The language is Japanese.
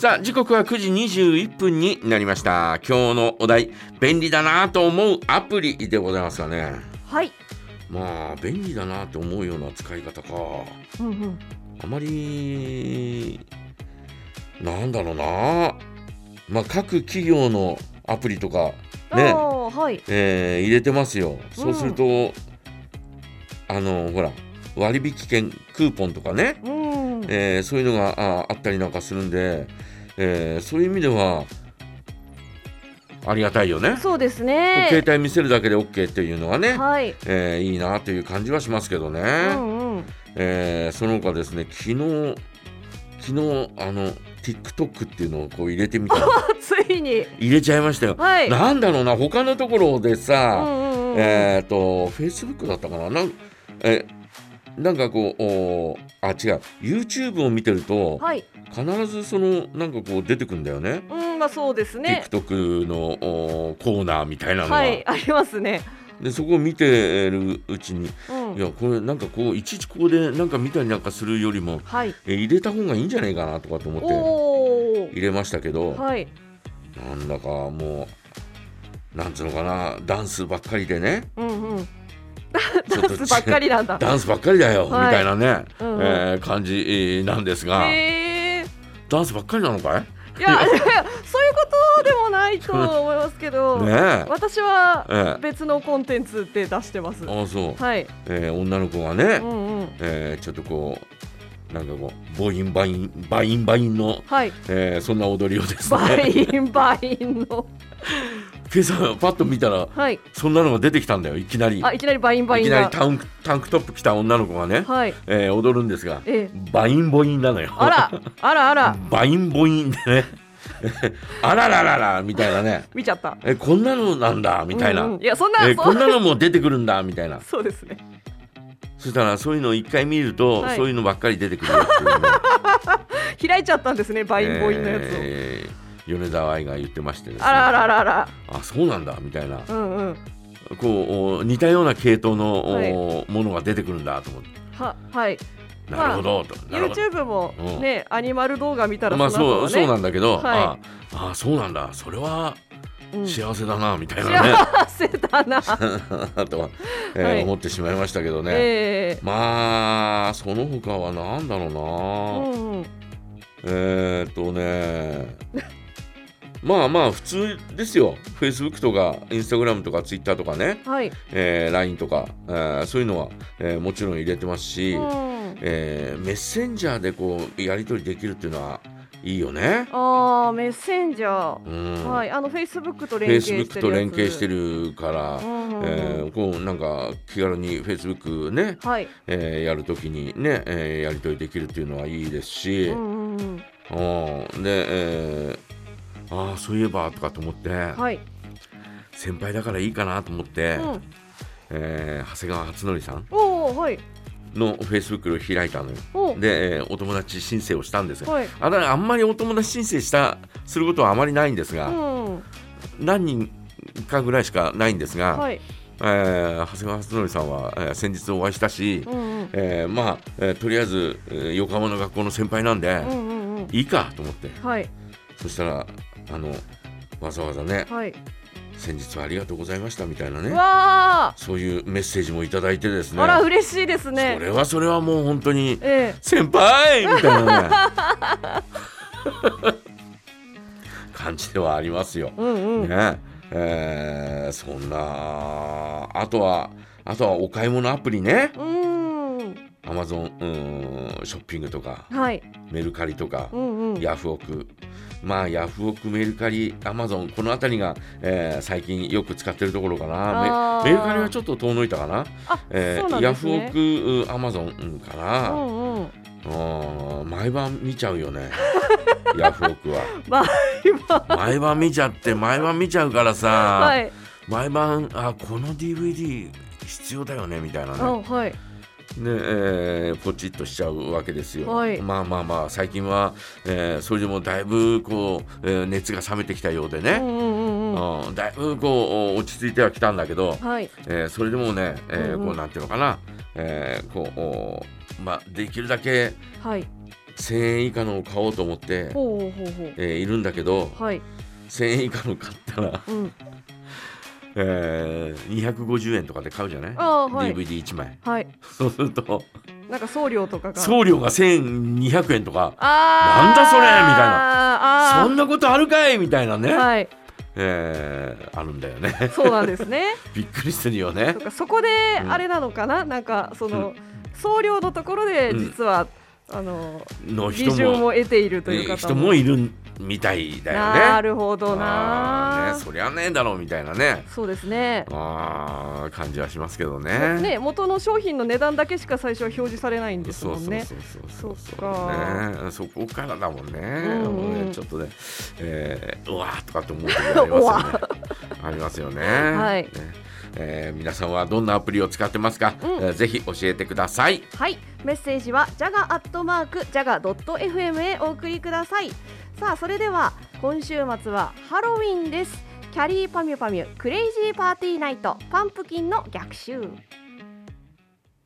さあ時刻は9時21分になりました今日のお題便利だなと思うアプリでございますがねはい。まあ便利だなと思うような使い方かうんうん。あまりなんだろうなまあ各企業のアプリとかねはい。えー入れてますよそうすると、あのほら割引券クーポンとかね、うん。えーそういうのがああったりなんかするんで、えーそういう意味ではありがたいよね。そうですね。携帯見せるだけで OK っていうのはね、はい。えーいいなという感じはしますけどね、うんうん。えーその他ですね昨日昨日あの TikTok っていうのをこう入れてみたら ついに。入れちゃいましたよ。はい。なんだろうな他のところでうさ、んうんうん。えっ、と Facebook だったかな？なんえなんかこうおあ違う YouTube を見てると、はい。必ずそのなんかこう出てくんだよね。うん、まあそうですね。TikTok のおコーナーみたいなのが、はい、ありますね。でそこを見てるうちにうんい。やこれなんかこういちいちここでなんか見たりなんかするよりもはい。え入れた方がいいんじゃないかなとかと思って。入れましたけど、はい。なんだかもうなんつうのかなダンスばっかりでねうんうん。ダンスばっかりなんだ。ダンスばっかりだよ、はいみたいなね、うんうんえー感じえーなんですが。ダンスばっかりなのかい？いや、い やそういうことでもないと思いますけど。ねえ私はええ別のコンテンツで出してます。ああそう、はい。えー女の子がね、うんうん。えーちょっとこうなんかこうボインバインバインバインの、はい。えーそんな踊りをですバねインバインの。今朝パッと見たらはい。そんなのが出てきたんだよいきなりあ、いきなりバインバイいンが。きなりタンクタンクトップ着た女の子がね、はい。えー踊るんですがええ。バインボインなのよあら、あらあら、バインボインでね あららららみたいなね見ちゃった。えこんなのなんだみたいな、うんうんいや、そんな、そえこんなのも出てくるんだみたいな そうですね。そしたらそういうのを一回見ると、はいそういうのばっかり出てくるていうね 開いちゃったんですね、バインボインのやつを。えー米沢愛が言ってましてですね。あらあらあらあら。あそうなんだみたいな。うんうん。こうお似たような系統の、おはい。ものが出てくるんだと思って。は、はい。なるほど、と。なるほど。YouTube もね、アニマル動画見たらまあそうそうなんだけど、はああそうなんだ。それはうん。幸せだな、みたいなね。幸せだな。とは、えーはい。思ってしまいましたけどね、ええ。まあその他はなんだろうな、うんうん。えーっとね まあまあ普通ですよ Facebook とか Instagram とか Twitter とかね、はい。えー LINE とか、えーそういうのは、えーもちろん入れてますし、うん。えーメッセンジャーでこうやり取りできるっていうのはいいよね。ああ、メッセンジャー。うんはい、あの Facebook と連携してるやつ。と連携してるから、うん。えーこうなんか気軽に Facebook ね、はい。えーやるときにね、えーやり取りできるっていうのはいいですし、うんうんうん。うんで、えーああそういえばとかと思って、はい。先輩だからいいかなと思って、うん。えー長谷川初則さんおお、はい。の Facebook を開いたのよ。おで、えーお友達申請をしたんですよ。はい。あだあんまりお友達申請したすることはあまりないんですが、うん。何人かぐらいしかないんですが、はい。えー長谷川初則さんは、えー先日お会いしたし、うんうん。えーまあ、えーとりあえず、えー横浜の学校の先輩なんで、うんうんうん。いいかと思ってはい。そしたらあのわざわざねはい。先日はありがとうございましたみたいなねわそういうメッセージもいただいてですあ。ねあら、嬉しいですそね。れはそれはもう本当にええ。先輩みたいなね感じではありますよ。うんうん。ねえーそんなあとはあとはお買い物アプリねうーん。アマゾンうんショッピングとかはい。メルカリとかうんうん。ヤフオクまあヤフオクメルカリアマゾンこの辺りが、えー最近よく使ってるところかなメメルカリはちょっと遠のいたかな、あ、えーそうなんヤフ。オクアマゾンうんかうな、んうん。うん毎晩見ちゃうよね ヤフオクは。毎晩見ちゃって毎晩見ちゃうからさ、はい。毎晩あこの DVD 必要だよねみたいなあ、ねはい。ねえーポチッとしちゃうわけですよ、はい。まあまあまあ最近は、えーそれでもだいぶこう、えー熱が冷めてきたようでね、うんうんうんだいぶこう落ち着いてはきたんだけど、はい。えーそれでもね、えーこうなんていうのかな、えーこうおまあできるだけはい。1000円以下のを買おうと思って、いるんだけどはい。1000円以下の買ったら、うんえー、250円とかで買うじゃない、はい。DVD1 枚。はい。そうすると。なんか送料とかが。送料が1200円とか。なんだそれみたいな。あそんなことあるかいみたいなね、ーはい。えーあるんだよね。そうなんですね。びっくりするよね。とかそこでうん。あれなのかな、なんかその、送料のところでうん。実は、あのの利人も。得ているという方人もいるみたいだよね。なるほどあなーねそりゃねえだろうみたいなね。そうですね。あー感じはしますけどね。ね元の商品の値段だけしか最初は表示されないんですそうそうもんねそうそうそう。そっか。ねそこからだもんね,、んうん。もうねちょっとね、えーうわーとかって思う時がありますよね。ありますよね。はい。ね。えー皆さんはどんなアプリを使ってますか、うん。えーぜひ教えてください。はい。メッセージはジャガアットマークジャガドット FM へお送りくださいさあそれでは今週末はハロウィンです。きゃりーぱみゅぱみゅ Crazy Party Night ぱんぷきんの逆襲。